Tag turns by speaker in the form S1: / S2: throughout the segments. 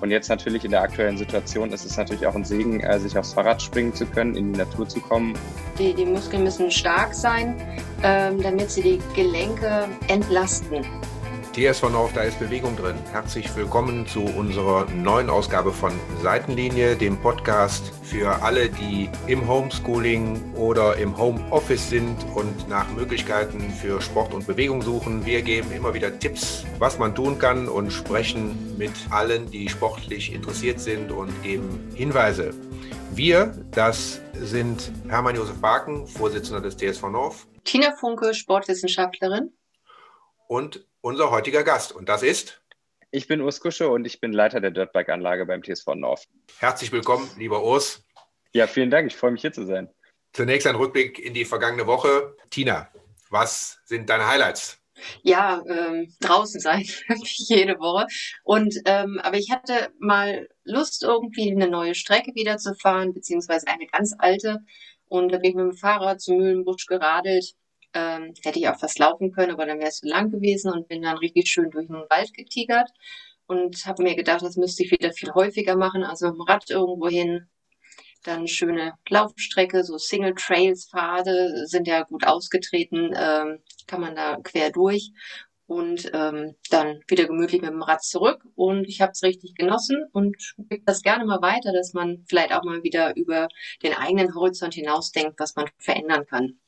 S1: Und jetzt natürlich in der aktuellen Situation ist es natürlich auch ein Segen, äh, sich aufs Fahrrad springen zu können, in die Natur zu kommen.
S2: Die, die Muskeln müssen stark sein, ähm, damit sie die Gelenke entlasten.
S3: TSV North, da ist Bewegung drin. Herzlich willkommen zu unserer neuen Ausgabe von Seitenlinie, dem Podcast für alle, die im Homeschooling oder im Homeoffice sind und nach Möglichkeiten für Sport und Bewegung suchen. Wir geben immer wieder Tipps, was man tun kann und sprechen mit allen, die sportlich interessiert sind und geben Hinweise. Wir, das sind Hermann Josef Barken, Vorsitzender des TSV North.
S2: Tina Funke, Sportwissenschaftlerin.
S3: Und unser heutiger Gast. Und das ist?
S1: Ich bin Urs Kusche und ich bin Leiter der Dirtbike-Anlage beim TSV North.
S3: Herzlich willkommen, lieber Urs.
S1: Ja, vielen Dank. Ich freue mich hier zu sein.
S3: Zunächst ein Rückblick in die vergangene Woche. Tina, was sind deine Highlights?
S2: Ja, ähm, draußen sein, jede Woche. Und ähm, aber ich hatte mal Lust, irgendwie eine neue Strecke wieder zu fahren, beziehungsweise eine ganz alte. Und da bin ich mit dem Fahrrad zum Mühlenbusch geradelt ähm, hätte ich auch fast laufen können, aber dann wäre es zu lang gewesen und bin dann richtig schön durch den Wald getigert und habe mir gedacht, das müsste ich wieder viel häufiger machen, also im Rad irgendwo hin. Dann schöne Laufstrecke, so Single Trails Pfade sind ja gut ausgetreten, ähm, kann man da quer durch und ähm, dann wieder gemütlich mit dem Rad zurück. Und ich habe es richtig genossen und gebe das gerne mal weiter, dass man vielleicht auch mal wieder über den eigenen Horizont hinausdenkt, was man verändern kann.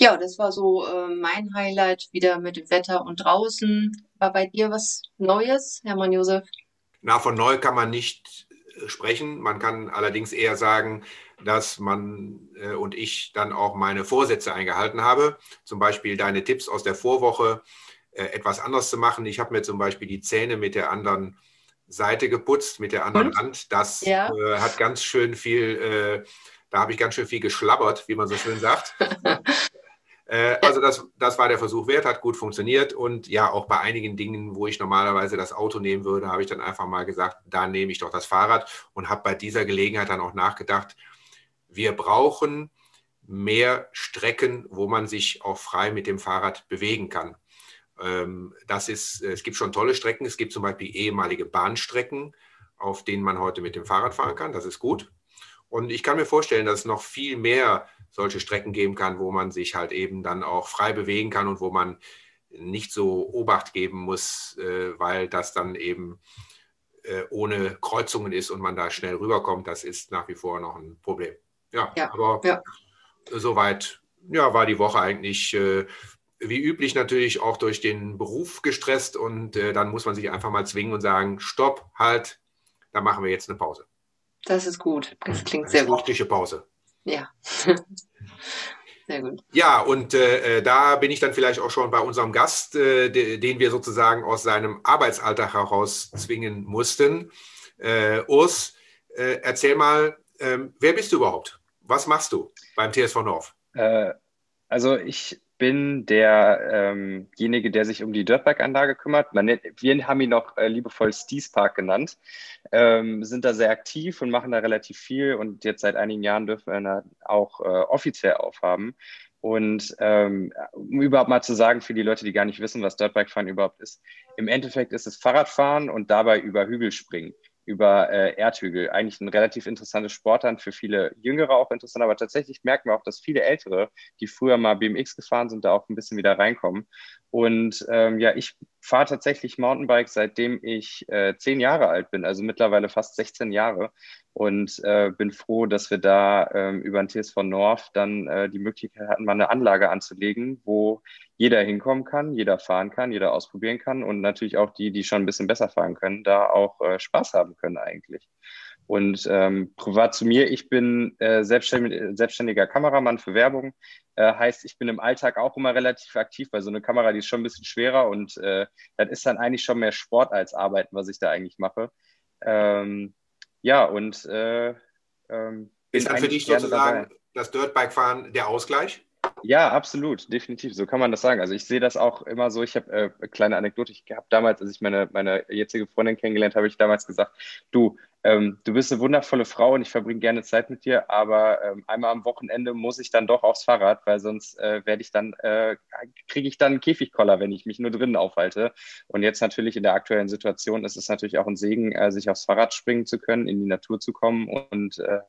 S2: Ja, das war so äh, mein Highlight wieder mit dem Wetter und draußen. War bei dir was Neues, Hermann Josef?
S3: Na, von neu kann man nicht äh, sprechen. Man kann allerdings eher sagen, dass man äh, und ich dann auch meine Vorsätze eingehalten habe. Zum Beispiel deine Tipps aus der Vorwoche äh, etwas anders zu machen. Ich habe mir zum Beispiel die Zähne mit der anderen Seite geputzt, mit der anderen und? Hand. Das ja. Äh, hat ganz schön viel äh, da habe ich ganz schön viel geschlabbert, wie man so schön sagt. äh, also das, das war der Versuch wert, hat gut funktioniert. Und ja, auch bei einigen Dingen, wo ich normalerweise das Auto nehmen würde, habe ich dann einfach mal gesagt, da nehme ich doch das Fahrrad und habe bei dieser Gelegenheit dann auch nachgedacht, wir brauchen mehr Strecken, wo man sich auch frei mit dem Fahrrad bewegen kann. Ähm, das ist, es gibt schon tolle Strecken. Es gibt zum Beispiel ehemalige Bahnstrecken, auf denen man heute mit dem Fahrrad fahren kann. Das ist gut. Und ich kann mir vorstellen, dass es noch viel mehr solche Strecken geben kann, wo man sich halt eben dann auch frei bewegen kann und wo man nicht so Obacht geben muss, äh, weil das dann eben äh, ohne Kreuzungen ist und man da schnell rüberkommt. Das ist nach wie vor noch ein Problem. Ja, ja aber ja. soweit ja, war die Woche eigentlich äh, wie üblich natürlich auch durch den Beruf gestresst und dann muss man sich einfach mal zwingen und sagen, stopp, halt, da machen wir jetzt eine Pause.
S2: Das ist gut. Das klingt Eine sehr gut.
S3: Sportliche Pause.
S2: Ja.
S3: sehr gut. Ja, und äh, da bin ich dann vielleicht auch schon bei unserem Gast, äh, den wir sozusagen aus seinem Arbeitsalltag heraus zwingen mussten. Äh, Urs, äh, erzähl mal, ähm, wer bist du überhaupt? Was machst du beim TSV North?
S1: Äh, also ich bin derjenige, ähm der sich um die Dirtbike-Anlage kümmert. Man wir haben ihn noch äh, liebevoll Stees Park genannt. Ähm, sind da sehr aktiv und machen da relativ viel und jetzt seit einigen Jahren dürfen wir da auch äh, offiziell aufhaben. Und ähm, um überhaupt mal zu sagen, für die Leute, die gar nicht wissen, was Dirtbike-Fahren überhaupt ist, im Endeffekt ist es Fahrradfahren und dabei über Hügel springen über äh, Erdhügel. Eigentlich ein relativ interessantes Sportart, für viele Jüngere auch interessant, aber tatsächlich merken wir auch, dass viele Ältere, die früher mal BMX gefahren sind, da auch ein bisschen wieder reinkommen. Und ähm, ja, ich fahre tatsächlich Mountainbike, seitdem ich äh, zehn Jahre alt bin, also mittlerweile fast 16 Jahre. Und äh, bin froh, dass wir da ähm, über den TSV North dann äh, die Möglichkeit hatten, mal eine Anlage anzulegen, wo jeder hinkommen kann, jeder fahren kann, jeder ausprobieren kann und natürlich auch die, die schon ein bisschen besser fahren können, da auch äh, Spaß haben können eigentlich. Und ähm, privat zu mir, ich bin äh, selbstständig, selbstständiger Kameramann für Werbung. Äh, heißt, ich bin im Alltag auch immer relativ aktiv, weil so eine Kamera, die ist schon ein bisschen schwerer und äh, das ist dann eigentlich schon mehr Sport als Arbeiten, was ich da eigentlich mache. Ähm, ja, und äh, ähm,
S3: ist dann für dich sozusagen dabei. das Dirtbike-Fahren der Ausgleich?
S1: Ja, absolut, definitiv. So kann man das sagen. Also ich sehe das auch immer so. Ich habe äh, eine kleine Anekdote. Ich habe damals, als ich meine, meine jetzige Freundin kennengelernt habe, ich damals gesagt, du, ähm, du bist eine wundervolle Frau und ich verbringe gerne Zeit mit dir, aber ähm, einmal am Wochenende muss ich dann doch aufs Fahrrad, weil sonst äh, werde ich dann, äh, kriege ich dann einen Käfigkoller, wenn ich mich nur drinnen aufhalte. Und jetzt natürlich in der aktuellen Situation ist es natürlich auch ein Segen, äh, sich aufs Fahrrad springen zu können, in die Natur zu kommen und äh,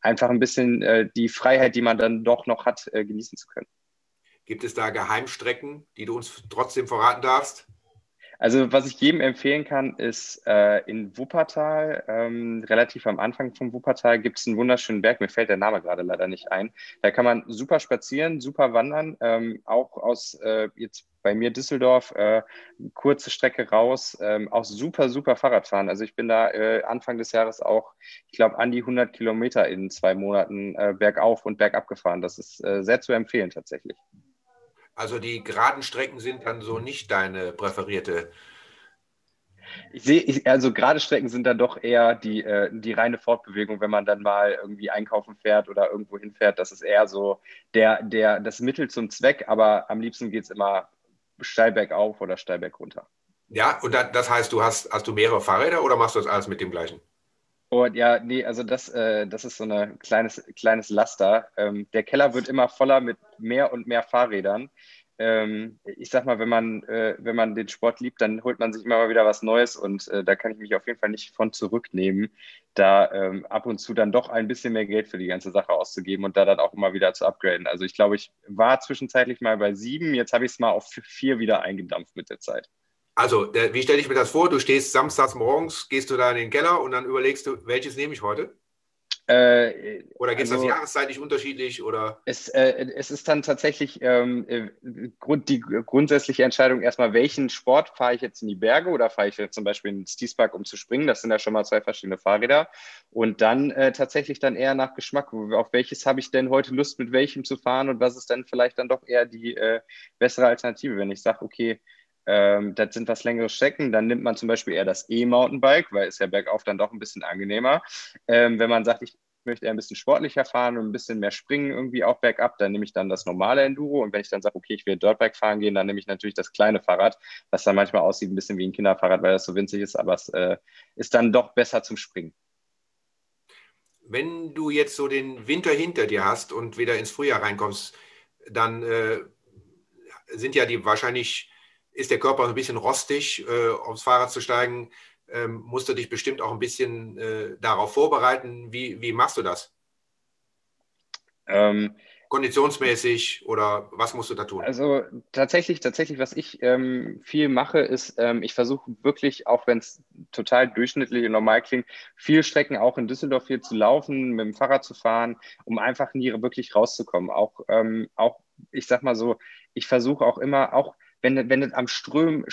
S1: einfach ein bisschen äh, die Freiheit, die man dann doch noch hat, äh, genießen zu können.
S3: Gibt es da Geheimstrecken, die du uns trotzdem verraten darfst?
S1: Also was ich jedem empfehlen kann, ist äh, in Wuppertal, ähm, relativ am Anfang vom Wuppertal, gibt es einen wunderschönen Berg. Mir fällt der Name gerade leider nicht ein. Da kann man super spazieren, super wandern. Ähm, auch aus äh, jetzt bei mir Düsseldorf, äh, kurze Strecke raus, ähm, auch super, super Fahrrad fahren. Also ich bin da äh, Anfang des Jahres auch, ich glaube, an die 100 Kilometer in zwei Monaten äh, bergauf und bergab gefahren. Das ist äh, sehr zu empfehlen tatsächlich.
S3: Also die geraden Strecken sind dann so nicht deine präferierte.
S1: Ich sehe, also gerade Strecken sind dann doch eher die, äh, die reine Fortbewegung, wenn man dann mal irgendwie einkaufen fährt oder irgendwo hinfährt. Das ist eher so der, der, das Mittel zum Zweck, aber am liebsten geht es immer steil bergauf oder steil berg runter.
S3: Ja, und das heißt, du hast, hast du mehrere Fahrräder oder machst du das alles mit dem gleichen?
S1: Und ja, nee, also das, äh, das ist so ein kleines, kleines Laster. Ähm, der Keller wird immer voller mit mehr und mehr Fahrrädern. Ähm, ich sag mal, wenn man, äh, wenn man den Sport liebt, dann holt man sich immer mal wieder was Neues und äh, da kann ich mich auf jeden Fall nicht von zurücknehmen, da ähm, ab und zu dann doch ein bisschen mehr Geld für die ganze Sache auszugeben und da dann auch immer wieder zu upgraden. Also ich glaube, ich war zwischenzeitlich mal bei sieben, jetzt habe ich es mal auf vier wieder eingedampft mit der Zeit.
S3: Also, der, wie stelle ich mir das vor? Du stehst samstags morgens, gehst du da in den Keller und dann überlegst du, welches nehme ich heute? Äh, oder geht es also, das jahreszeitlich unterschiedlich? Oder?
S1: Es, äh, es ist dann tatsächlich ähm, äh, Grund, die grundsätzliche Entscheidung erstmal, welchen Sport fahre ich jetzt in die Berge oder fahre ich jetzt zum Beispiel in den Stiespark, um zu springen? Das sind ja schon mal zwei verschiedene Fahrräder. Und dann äh, tatsächlich dann eher nach Geschmack. Auf welches habe ich denn heute Lust, mit welchem zu fahren und was ist dann vielleicht dann doch eher die äh, bessere Alternative, wenn ich sage, okay, ähm, das sind was längere Strecken. Dann nimmt man zum Beispiel eher das E-Mountainbike, weil es ja bergauf dann doch ein bisschen angenehmer. Ähm, wenn man sagt, ich möchte eher ein bisschen sportlicher fahren und ein bisschen mehr springen irgendwie auch bergab, dann nehme ich dann das normale Enduro. Und wenn ich dann sage, okay, ich will Dirtbike fahren gehen, dann nehme ich natürlich das kleine Fahrrad, was dann manchmal aussieht ein bisschen wie ein Kinderfahrrad, weil das so winzig ist, aber es äh, ist dann doch besser zum Springen.
S3: Wenn du jetzt so den Winter hinter dir hast und wieder ins Frühjahr reinkommst, dann äh, sind ja die wahrscheinlich ist der Körper ein bisschen rostig, äh, aufs Fahrrad zu steigen. Ähm, musst du dich bestimmt auch ein bisschen äh, darauf vorbereiten. Wie, wie machst du das? Ähm, Konditionsmäßig oder was musst du da tun?
S1: Also tatsächlich, tatsächlich, was ich ähm, viel mache, ist, ähm, ich versuche wirklich, auch wenn es total durchschnittlich und normal klingt, viel Strecken auch in Düsseldorf hier zu laufen, mit dem Fahrrad zu fahren, um einfach nie wirklich rauszukommen. Auch, ähm, auch ich sag mal so, ich versuche auch immer, auch wenn, wenn es am Strömen,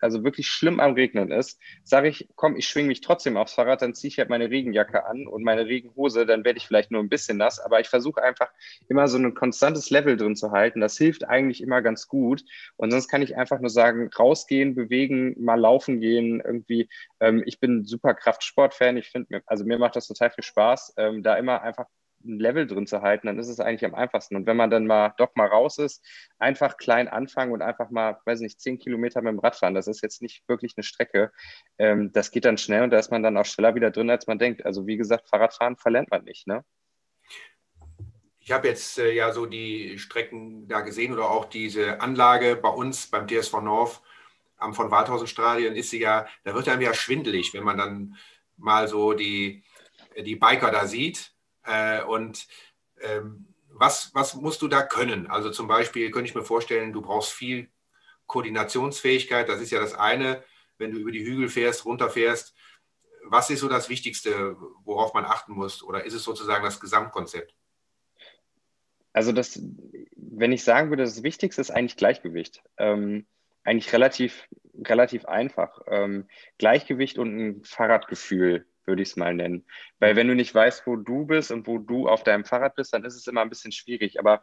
S1: also wirklich schlimm am Regnen ist, sage ich, komm, ich schwinge mich trotzdem aufs Fahrrad, dann ziehe ich halt meine Regenjacke an und meine Regenhose, dann werde ich vielleicht nur ein bisschen nass, aber ich versuche einfach immer so ein konstantes Level drin zu halten. Das hilft eigentlich immer ganz gut. Und sonst kann ich einfach nur sagen, rausgehen, bewegen, mal laufen gehen, irgendwie. Ähm, ich bin super Kraftsportfan. Ich finde, also mir macht das total viel Spaß, ähm, da immer einfach ein Level drin zu halten, dann ist es eigentlich am einfachsten. Und wenn man dann mal doch mal raus ist, einfach klein anfangen und einfach mal, weiß nicht, zehn Kilometer mit dem Rad fahren, das ist jetzt nicht wirklich eine Strecke. Ähm, das geht dann schnell und da ist man dann auch schneller wieder drin, als man denkt. Also wie gesagt, Fahrradfahren verlernt man nicht, ne?
S3: Ich habe jetzt äh, ja so die Strecken da gesehen oder auch diese Anlage bei uns beim TSV North am von Waldhausen Stadion ist sie ja, da wird einem ja schwindelig, wenn man dann mal so die, die Biker da sieht. Äh, und ähm, was, was musst du da können? Also zum Beispiel könnte ich mir vorstellen, du brauchst viel Koordinationsfähigkeit. Das ist ja das eine, wenn du über die Hügel fährst, runterfährst. Was ist so das Wichtigste, worauf man achten muss? Oder ist es sozusagen das Gesamtkonzept?
S1: Also das, wenn ich sagen würde, das Wichtigste ist eigentlich Gleichgewicht. Ähm, eigentlich relativ, relativ einfach. Ähm, Gleichgewicht und ein Fahrradgefühl würde ich es mal nennen. Weil wenn du nicht weißt, wo du bist und wo du auf deinem Fahrrad bist, dann ist es immer ein bisschen schwierig. Aber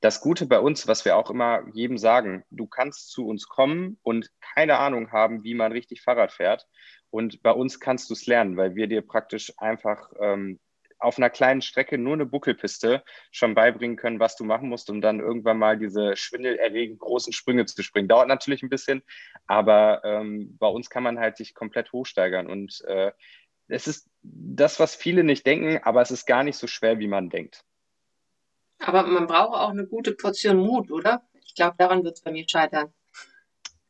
S1: das Gute bei uns, was wir auch immer jedem sagen, du kannst zu uns kommen und keine Ahnung haben, wie man richtig Fahrrad fährt. Und bei uns kannst du es lernen, weil wir dir praktisch einfach ähm, auf einer kleinen Strecke nur eine Buckelpiste schon beibringen können, was du machen musst, um dann irgendwann mal diese schwindelerregend großen Sprünge zu springen. Dauert natürlich ein bisschen, aber ähm, bei uns kann man halt sich komplett hochsteigern und äh, es ist das, was viele nicht denken, aber es ist gar nicht so schwer, wie man denkt.
S2: Aber man braucht auch eine gute Portion Mut, oder? Ich glaube, daran wird es bei mir scheitern.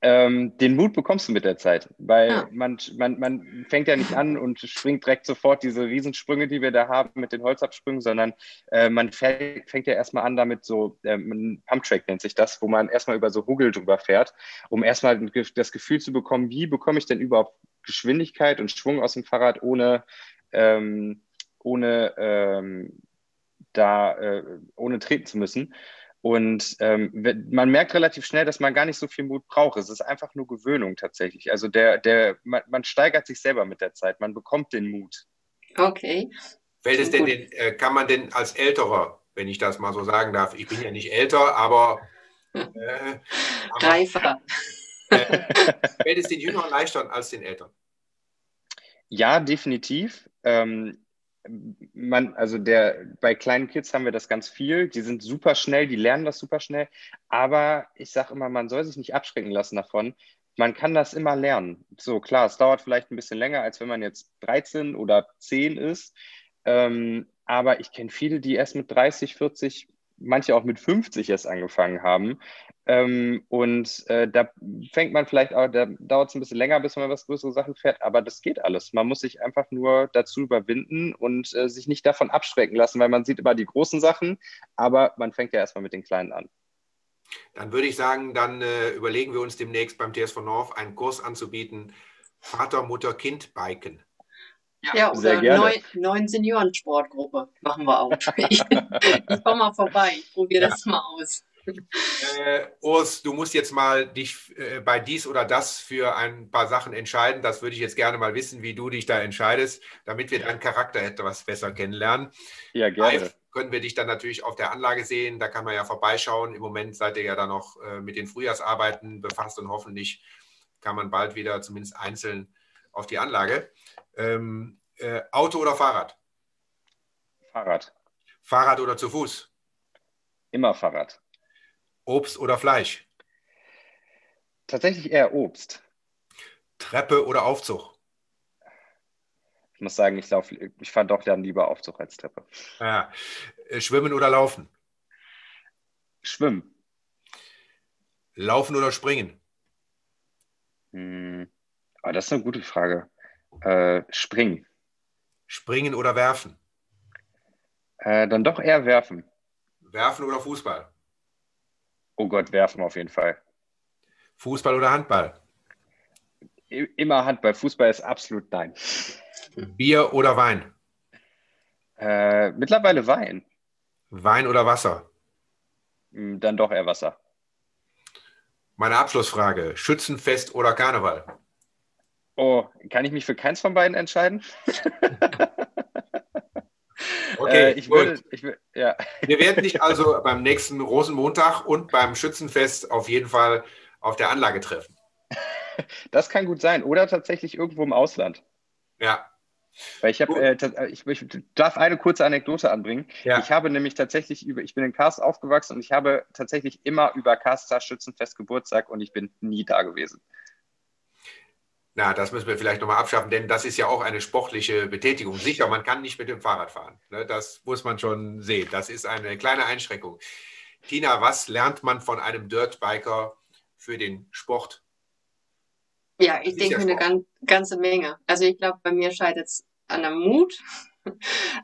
S1: Ähm, den Mut bekommst du mit der Zeit, weil ja. man, man, man fängt ja nicht an und springt direkt sofort diese Riesensprünge, die wir da haben mit den Holzabsprüngen, sondern äh, man fäng, fängt ja erstmal an damit so, ähm, Pumptrack nennt sich das, wo man erstmal über so Hugel drüber fährt, um erstmal das Gefühl zu bekommen, wie bekomme ich denn überhaupt Geschwindigkeit und Schwung aus dem Fahrrad, ohne, ähm, ohne ähm, da, äh, ohne treten zu müssen. Und ähm, man merkt relativ schnell, dass man gar nicht so viel Mut braucht. Es ist einfach nur Gewöhnung tatsächlich. Also der, der, man, man steigert sich selber mit der Zeit. Man bekommt den Mut.
S2: Okay.
S3: Fällt es denn, den, äh, kann man denn als Älterer, wenn ich das mal so sagen darf, ich bin ja nicht älter, aber,
S2: äh, aber reifer.
S3: Fällt es den Jüngeren leichter als den Eltern?
S1: Ja, definitiv. Ähm, man, also der, bei kleinen Kids haben wir das ganz viel. Die sind super schnell, die lernen das super schnell. Aber ich sage immer, man soll sich nicht abschrecken lassen davon. Man kann das immer lernen. So, klar, es dauert vielleicht ein bisschen länger, als wenn man jetzt 13 oder 10 ist. Ähm, aber ich kenne viele, die erst mit 30, 40, manche auch mit 50 erst angefangen haben. Ähm, und äh, da fängt man vielleicht auch, da dauert es ein bisschen länger, bis man was größere Sachen fährt, aber das geht alles. Man muss sich einfach nur dazu überwinden und äh, sich nicht davon abschrecken lassen, weil man sieht immer die großen Sachen, aber man fängt ja erstmal mit den kleinen an.
S3: Dann würde ich sagen, dann äh, überlegen wir uns demnächst beim TSV North einen Kurs anzubieten, Vater, Mutter, Kind biken.
S2: Ja, ja oder neun, neun Seniorensportgruppe machen wir auch. Ich, ich komme mal vorbei, ich probiere ja. das mal aus.
S3: Äh, Urs, du musst jetzt mal dich äh, bei dies oder das für ein paar Sachen entscheiden. Das würde ich jetzt gerne mal wissen, wie du dich da entscheidest, damit wir deinen Charakter etwas besser kennenlernen.
S1: Ja, gerne.
S3: Live können wir dich dann natürlich auf der Anlage sehen. Da kann man ja vorbeischauen. Im Moment seid ihr ja da noch äh, mit den Frühjahrsarbeiten befasst und hoffentlich kann man bald wieder zumindest einzeln auf die Anlage. Ähm, äh, Auto oder Fahrrad?
S1: Fahrrad.
S3: Fahrrad oder zu Fuß?
S1: Immer Fahrrad.
S3: Obst oder Fleisch?
S1: Tatsächlich eher Obst.
S3: Treppe oder Aufzug?
S1: Ich muss sagen, ich, lauf, ich fahre doch dann lieber Aufzug als Treppe.
S3: Ja. Äh, schwimmen oder laufen?
S1: Schwimmen.
S3: Laufen oder springen?
S1: Hm. Oh, das ist eine gute Frage. Äh, springen.
S3: Springen oder werfen?
S1: Äh, dann doch eher werfen.
S3: Werfen oder Fußball?
S1: Oh Gott, werfen auf jeden Fall.
S3: Fußball oder Handball?
S1: Immer Handball. Fußball ist absolut nein.
S3: Bier oder Wein?
S1: Äh, mittlerweile Wein.
S3: Wein oder Wasser?
S1: Hm, dann doch eher Wasser.
S3: Meine Abschlussfrage: Schützenfest oder Karneval?
S1: Oh, kann ich mich für keins von beiden entscheiden?
S3: Okay, äh, ich würde, ich will, ja. Wir werden dich also beim nächsten Rosenmontag und beim Schützenfest auf jeden Fall auf der Anlage treffen.
S1: Das kann gut sein. Oder tatsächlich irgendwo im Ausland.
S3: Ja.
S1: Weil ich habe, äh, ich, ich, darf eine kurze Anekdote anbringen. Ja. Ich habe nämlich tatsächlich über, ich bin in Karst aufgewachsen und ich habe tatsächlich immer über Karster Schützenfest Geburtstag und ich bin nie da gewesen.
S3: Na, das müssen wir vielleicht nochmal abschaffen, denn das ist ja auch eine sportliche Betätigung. Sicher, man kann nicht mit dem Fahrrad fahren. Ne? Das muss man schon sehen. Das ist eine kleine Einschränkung. Tina, was lernt man von einem Dirtbiker für den Sport?
S2: Ja, ich denke eine gan ganze Menge. Also ich glaube, bei mir scheitert es an der Mut.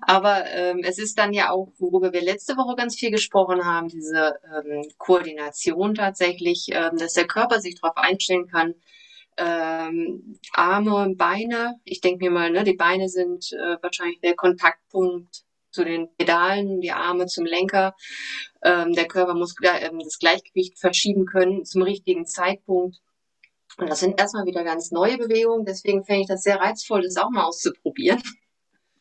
S2: Aber ähm, es ist dann ja auch, worüber wir letzte Woche ganz viel gesprochen haben, diese ähm, Koordination tatsächlich, ähm, dass der Körper sich darauf einstellen kann, ähm, Arme, Beine. Ich denke mir mal, ne, die Beine sind äh, wahrscheinlich der Kontaktpunkt zu den Pedalen, die Arme zum Lenker. Ähm, der Körper muss äh, das Gleichgewicht verschieben können zum richtigen Zeitpunkt. Und das sind erstmal wieder ganz neue Bewegungen. Deswegen fände ich das sehr reizvoll, das auch mal auszuprobieren.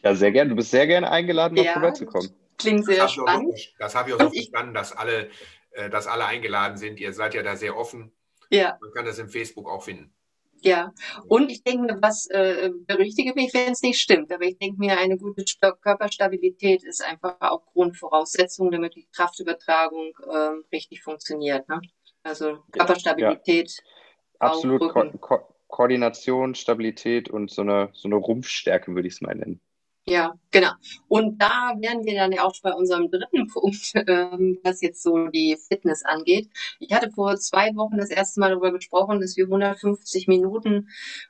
S1: Ja, sehr gerne. Du bist sehr gerne eingeladen, ja, vorbeizukommen.
S2: Klingt sehr das spannend.
S3: So, das habe ich auch so verstanden, dass alle, äh, dass alle eingeladen sind. Ihr seid ja da sehr offen.
S2: Ja.
S3: Man kann das im Facebook auch finden.
S2: Ja, und ich denke mir, was äh, berichtige mich, wenn es nicht stimmt, aber ich denke mir, eine gute Körperstabilität ist einfach auch Grundvoraussetzung, damit die Kraftübertragung äh, richtig funktioniert. Ne? Also Körperstabilität.
S1: Ja. Absolut, Ko Ko Koordination, Stabilität und so eine, so eine Rumpfstärke, würde ich es mal nennen.
S2: Ja, genau. Und da wären wir dann ja auch bei unserem dritten Punkt, ähm, was jetzt so die Fitness angeht. Ich hatte vor zwei Wochen das erste Mal darüber gesprochen, dass wir 150 Minuten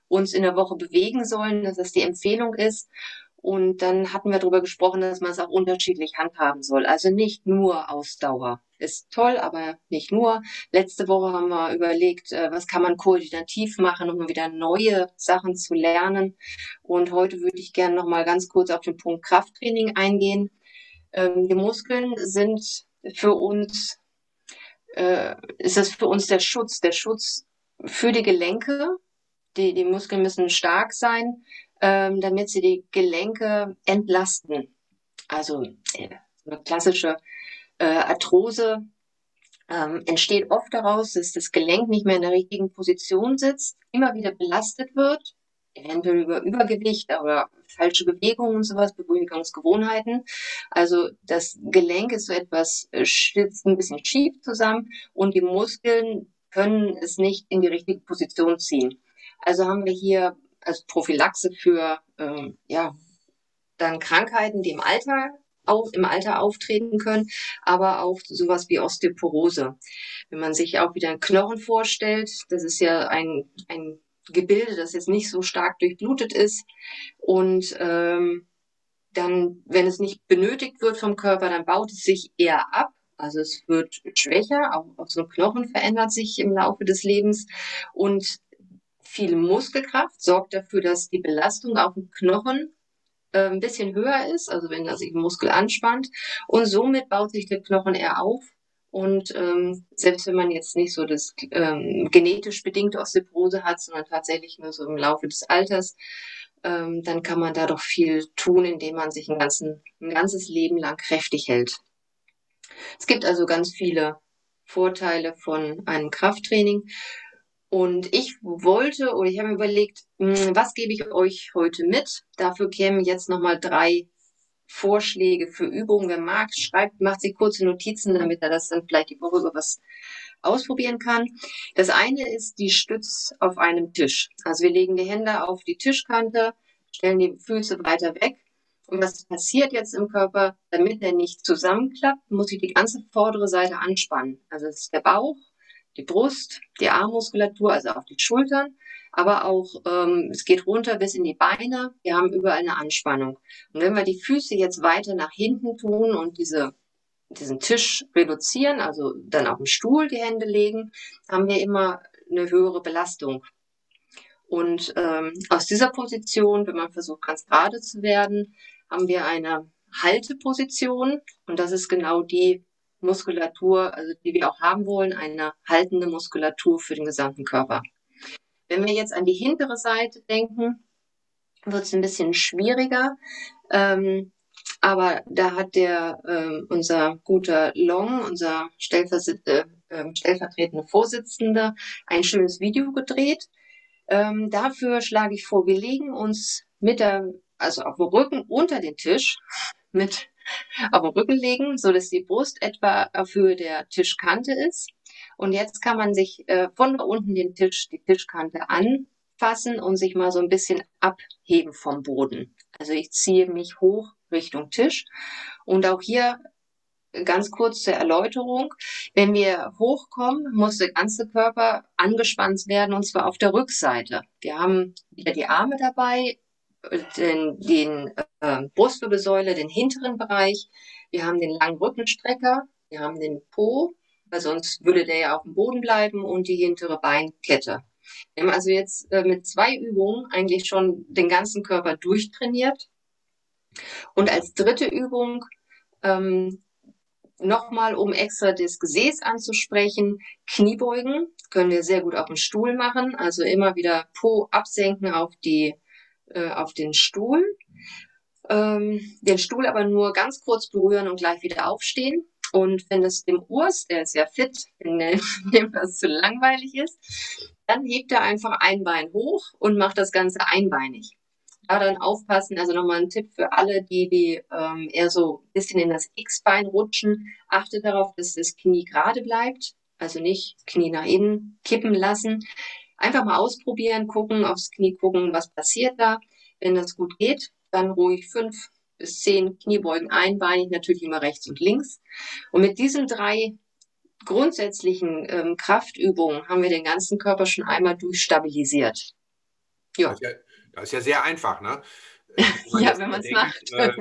S2: uns in der Woche bewegen sollen, dass das die Empfehlung ist. Und dann hatten wir darüber gesprochen, dass man es auch unterschiedlich handhaben soll. Also nicht nur Ausdauer. Ist toll, aber nicht nur. Letzte Woche haben wir überlegt, äh, was kann man koordinativ machen, um wieder neue Sachen zu lernen. Und heute würde ich gerne noch mal ganz kurz auf den Punkt Krafttraining eingehen. Ähm, die Muskeln sind für uns, äh, ist es für uns der Schutz, der Schutz für die Gelenke. Die, die Muskeln müssen stark sein, ähm, damit sie die Gelenke entlasten. Also äh, eine klassische äh, Arthrose ähm, entsteht oft daraus, dass das Gelenk nicht mehr in der richtigen Position sitzt, immer wieder belastet wird, eventuell über Übergewicht oder falsche Bewegungen und sowas, Bewegungsgewohnheiten. Also das Gelenk ist so etwas, äh, sitzt ein bisschen schief zusammen und die Muskeln können es nicht in die richtige Position ziehen. Also haben wir hier als Prophylaxe für ähm, ja, dann Krankheiten, die im Alter auch im Alter auftreten können, aber auch sowas wie Osteoporose. Wenn man sich auch wieder einen Knochen vorstellt, das ist ja ein, ein Gebilde, das jetzt nicht so stark durchblutet ist und ähm, dann, wenn es nicht benötigt wird vom Körper, dann baut es sich eher ab. Also es wird schwächer, auch, auch so ein Knochen verändert sich im Laufe des Lebens und viel Muskelkraft sorgt dafür, dass die Belastung auf dem Knochen äh, ein bisschen höher ist, also wenn er sich ein Muskel anspannt. Und somit baut sich der Knochen eher auf. Und ähm, selbst wenn man jetzt nicht so das ähm, genetisch bedingte Osteoporose hat, sondern tatsächlich nur so im Laufe des Alters, ähm, dann kann man da doch viel tun, indem man sich ein, ganzen, ein ganzes Leben lang kräftig hält. Es gibt also ganz viele Vorteile von einem Krafttraining. Und ich wollte oder ich habe mir überlegt, hm, was gebe ich euch heute mit? Dafür kämen jetzt nochmal drei Vorschläge für Übungen. Wer mag, schreibt, macht sich kurze Notizen, damit er das dann vielleicht die Woche über was ausprobieren kann. Das eine ist die Stütz auf einem Tisch. Also wir legen die Hände auf die Tischkante, stellen die Füße weiter weg. Und was passiert jetzt im Körper, damit er nicht zusammenklappt, muss ich die ganze vordere Seite anspannen. Also es ist der Bauch, die Brust, die Armmuskulatur, also auch die Schultern, aber auch ähm, es geht runter bis in die Beine. Wir haben überall eine Anspannung. Und wenn wir die Füße jetzt weiter nach hinten tun und diese diesen Tisch reduzieren, also dann auf den Stuhl die Hände legen, haben wir immer eine höhere Belastung. Und ähm, aus dieser Position, wenn man versucht, ganz gerade zu werden, haben wir eine Halteposition. Und das ist genau die, Muskulatur, also die wir auch haben wollen, eine haltende Muskulatur für den gesamten Körper. Wenn wir jetzt an die hintere Seite denken, wird es ein bisschen schwieriger. Ähm, aber da hat der ähm, unser guter Long, unser äh, äh, stellvertretende Vorsitzende, ein schönes Video gedreht. Ähm, dafür schlage ich vor, wir legen uns mit der, also auf dem Rücken unter den Tisch mit auf den Rücken legen, so dass die Brust etwa auf Höhe der Tischkante ist. Und jetzt kann man sich äh, von unten den Tisch, die Tischkante anfassen und sich mal so ein bisschen abheben vom Boden. Also ich ziehe mich hoch Richtung Tisch. Und auch hier ganz kurz zur Erläuterung. Wenn wir hochkommen, muss der ganze Körper angespannt werden und zwar auf der Rückseite. Wir haben wieder die Arme dabei, den, den äh, Brustwirbelsäule, den hinteren Bereich. Wir haben den langen Rückenstrecker. Wir haben den Po, weil sonst würde der ja auf dem Boden bleiben und die hintere Beinkette. Wir haben also jetzt äh, mit zwei Übungen eigentlich schon den ganzen Körper durchtrainiert. Und als dritte Übung ähm, nochmal, um extra das Gesäß anzusprechen, Kniebeugen können wir sehr gut auf dem Stuhl machen. Also immer wieder Po absenken auf die äh, auf den Stuhl. Ähm, den Stuhl aber nur ganz kurz berühren und gleich wieder aufstehen. Und wenn es dem Urs, der ist ja fit, wenn dem das zu langweilig ist, dann hebt er einfach ein Bein hoch und macht das Ganze einbeinig. Da dann aufpassen, also nochmal ein Tipp für alle, die, die ähm, eher so ein bisschen in das X-Bein rutschen, achtet darauf, dass das Knie gerade bleibt, also nicht Knie nach innen kippen lassen. Einfach mal ausprobieren, gucken, aufs Knie gucken, was passiert da. Wenn das gut geht, dann ruhig fünf bis zehn Kniebeugen einbeinig, natürlich immer rechts und links. Und mit diesen drei grundsätzlichen ähm, Kraftübungen haben wir den ganzen Körper schon einmal durchstabilisiert.
S3: Ja. Das, ist ja, das ist ja sehr einfach, ne?
S2: ja, wenn man es macht. Äh,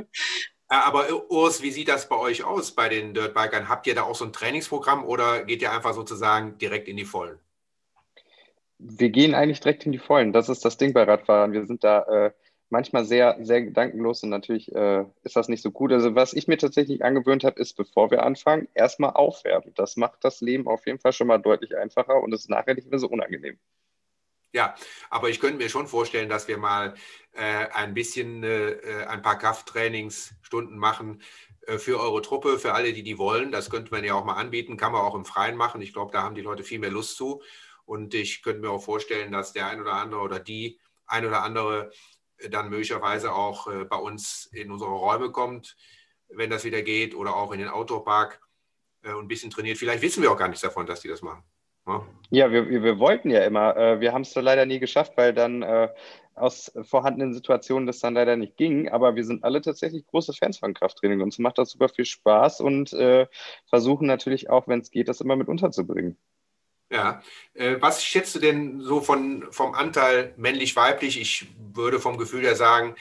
S3: aber Urs, wie sieht das bei euch aus bei den Dirtbikern? Habt ihr da auch so ein Trainingsprogramm oder geht ihr einfach sozusagen direkt in die Vollen?
S1: Wir gehen eigentlich direkt in die Vollen. Das ist das Ding bei Radfahrern. Wir sind da äh, manchmal sehr, sehr gedankenlos und natürlich äh, ist das nicht so gut. Also was ich mir tatsächlich angewöhnt habe, ist, bevor wir anfangen, erstmal aufwärmen. Das macht das Leben auf jeden Fall schon mal deutlich einfacher und ist nachher nicht mehr so unangenehm.
S3: Ja, aber ich könnte mir schon vorstellen, dass wir mal äh, ein bisschen äh, ein paar Krafttrainingsstunden machen äh, für eure Truppe, für alle, die die wollen. Das könnte man ja auch mal anbieten, kann man auch im Freien machen. Ich glaube, da haben die Leute viel mehr Lust zu. Und ich könnte mir auch vorstellen, dass der ein oder andere oder die ein oder andere dann möglicherweise auch äh, bei uns in unsere Räume kommt, wenn das wieder geht, oder auch in den Outdoor-Park äh, und ein bisschen trainiert. Vielleicht wissen wir auch gar nichts davon, dass die das machen.
S1: Ja, ja wir, wir wollten ja immer. Äh, wir haben es leider nie geschafft, weil dann aus vorhandenen Situationen das dann leider nicht ging. Aber wir sind alle tatsächlich große Fans von Krafttraining. Uns macht das super viel Spaß und versuchen natürlich auch, wenn es geht, das immer mit unterzubringen.
S3: Ja, äh, was schätzt du denn so von, vom Anteil männlich-weiblich? Ich würde vom Gefühl her sagen,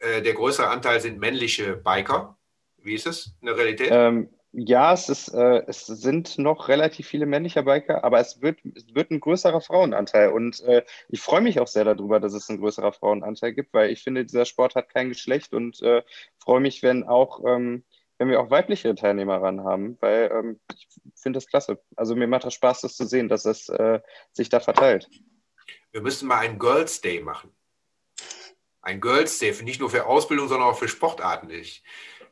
S3: äh, der größere Anteil sind männliche Biker. Wie ist es in der Realität?
S1: Ähm, ja, es, ist, äh, es sind noch relativ viele männliche Biker, aber es wird, es wird ein größerer Frauenanteil. Und äh, ich freue mich auch sehr darüber, dass es ein größerer Frauenanteil gibt, weil ich finde, dieser Sport hat kein Geschlecht und äh, freue mich, wenn auch ähm, wenn wir auch weibliche Teilnehmer ran haben, weil ähm, ich finde das klasse. Also mir macht das Spaß, das zu sehen, dass es äh, sich da verteilt.
S3: Wir müssen mal einen Girls Day machen. Ein Girls Day, nicht nur für Ausbildung, sondern auch für Sportarten. Ich,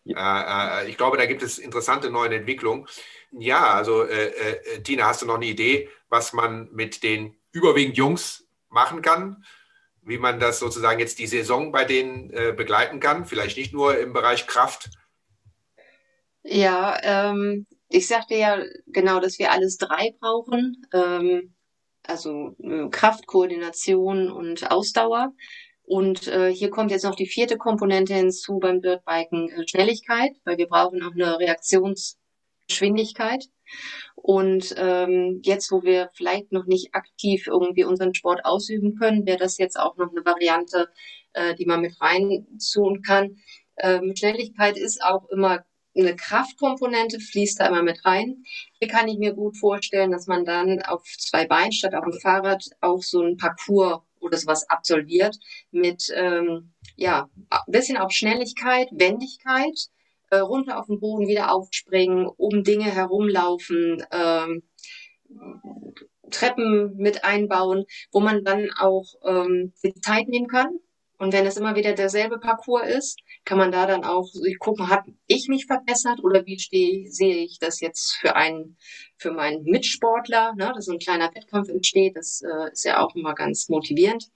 S3: ja. äh, äh, ich glaube, da gibt es interessante neue Entwicklungen. Ja, also äh, äh, Tina, hast du noch eine Idee, was man mit den überwiegend Jungs machen kann? Wie man das sozusagen jetzt die Saison bei denen äh, begleiten kann? Vielleicht nicht nur im Bereich Kraft,
S2: ja, ähm, ich sagte ja genau, dass wir alles drei brauchen. Ähm, also äh, Kraft, Koordination und Ausdauer. Und äh, hier kommt jetzt noch die vierte Komponente hinzu beim Dirtbiken, äh, Schnelligkeit, weil wir brauchen auch eine Reaktionsgeschwindigkeit. Und ähm, jetzt, wo wir vielleicht noch nicht aktiv irgendwie unseren Sport ausüben können, wäre das jetzt auch noch eine Variante, äh, die man mit rein kann. Ähm, Schnelligkeit ist auch immer eine Kraftkomponente fließt da immer mit rein. Hier kann ich mir gut vorstellen, dass man dann auf zwei Beinen statt auf dem Fahrrad auch so ein Parcours oder sowas absolviert mit ähm, ja ein bisschen auf Schnelligkeit, Wendigkeit, äh, runter auf den Boden wieder aufspringen, um Dinge herumlaufen, ähm, Treppen mit einbauen, wo man dann auch ähm, Zeit nehmen kann und wenn es immer wieder derselbe Parcours ist, kann man da dann auch gucken, habe ich mich verbessert oder wie stehe, sehe ich das jetzt für einen, für meinen Mitsportler, ne, dass so ein kleiner Wettkampf entsteht. Das äh, ist ja auch immer ganz motivierend.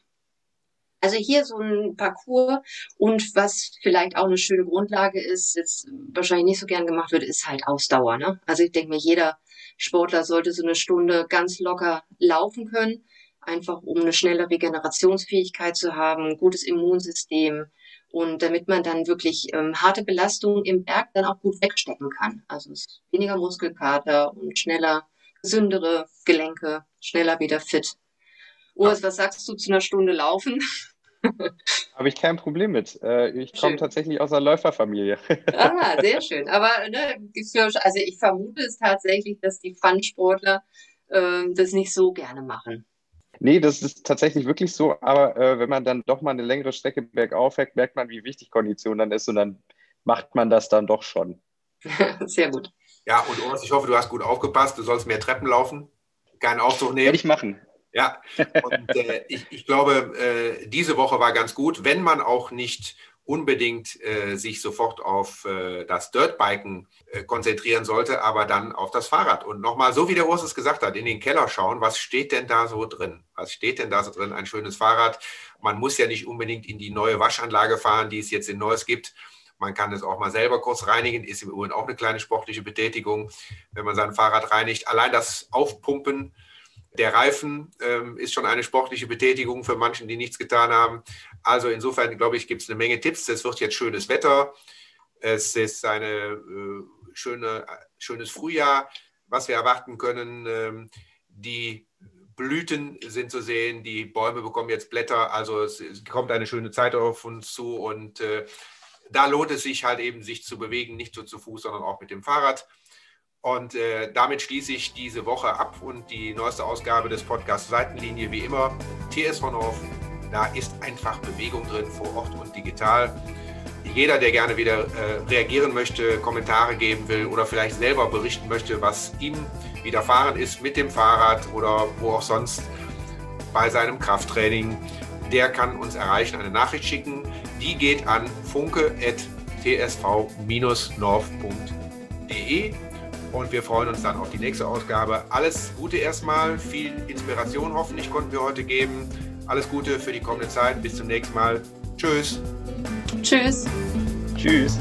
S2: Also hier so ein Parcours und was vielleicht auch eine schöne Grundlage ist, jetzt wahrscheinlich nicht so gern gemacht wird, ist halt Ausdauer. Ne? Also ich denke mir, jeder Sportler sollte so eine Stunde ganz locker laufen können einfach um eine schnelle Regenerationsfähigkeit zu haben, gutes Immunsystem und damit man dann wirklich ähm, harte Belastungen im Berg dann auch gut wegstecken kann. Also weniger Muskelkater und schneller, gesündere Gelenke, schneller wieder fit. Urs, was sagst du zu einer Stunde Laufen?
S1: Habe ich kein Problem mit. Äh, ich komme tatsächlich aus einer Läuferfamilie.
S2: ah, sehr schön. Aber ne, also ich vermute es tatsächlich, dass die Fun-Sportler äh, das nicht so gerne machen.
S1: Nee, das ist tatsächlich wirklich so. Aber äh, wenn man dann doch mal eine längere Strecke bergauf fährt, merkt man, wie wichtig Kondition dann ist und dann macht man das dann doch schon.
S2: Sehr gut.
S3: Ja, und Urs, ich hoffe, du hast gut aufgepasst. Du sollst mehr Treppen laufen, keinen Aufzug nehmen.
S1: Werde ich machen.
S3: Ja, und äh, ich, ich, glaube, äh, diese Woche war ganz gut, wenn man auch nicht unbedingt äh, sich sofort auf äh, das Dirtbiken äh, konzentrieren sollte, aber dann auf das Fahrrad. Und nochmal, so wie der Urs es gesagt hat, in den Keller schauen, was steht denn da so drin? Was steht denn da so drin? Ein schönes Fahrrad. Man muss ja nicht unbedingt in die neue Waschanlage fahren, die es jetzt in Neues gibt. Man kann es auch mal selber kurz reinigen, ist im Übrigen auch eine kleine sportliche Betätigung, wenn man sein Fahrrad reinigt. Allein das Aufpumpen Der Reifen ähm, ist schon eine sportliche Betätigung für manchen, die nichts getan haben. Also insofern, glaube ich, gibt es eine Menge Tipps. Es wird jetzt schönes Wetter. Es ist ein äh, schöne, schönes Frühjahr, was wir erwarten können. Ähm, die Blüten sind zu sehen, die Bäume bekommen jetzt Blätter, also es, es kommt eine schöne Zeit auf uns zu und äh, da lohnt es sich halt eben, sich zu bewegen, nicht nur zu Fuß, sondern auch mit dem Fahrrad. Und äh, damit schließe ich diese Woche ab und die neueste Ausgabe des Podcasts Seitenlinie wie immer TS von Off. Da ist einfach Bewegung drin, vor Ort und digital. Jeder, der gerne wieder äh, reagieren möchte, Kommentare geben will oder vielleicht selber berichten möchte, was ihm widerfahren ist mit dem Fahrrad oder wo auch sonst bei seinem Krafttraining, der kann uns erreichen, eine Nachricht schicken. Die geht an funke.tsv-north.de und wir freuen uns dann auf die nächste Ausgabe. Alles Gute erstmal, viel Inspiration hoffentlich konnten wir heute geben. Alles Gute für die kommende Zeit. Bis zum nächsten Mal. Tschüss.
S2: Tschüss.
S1: Tschüss.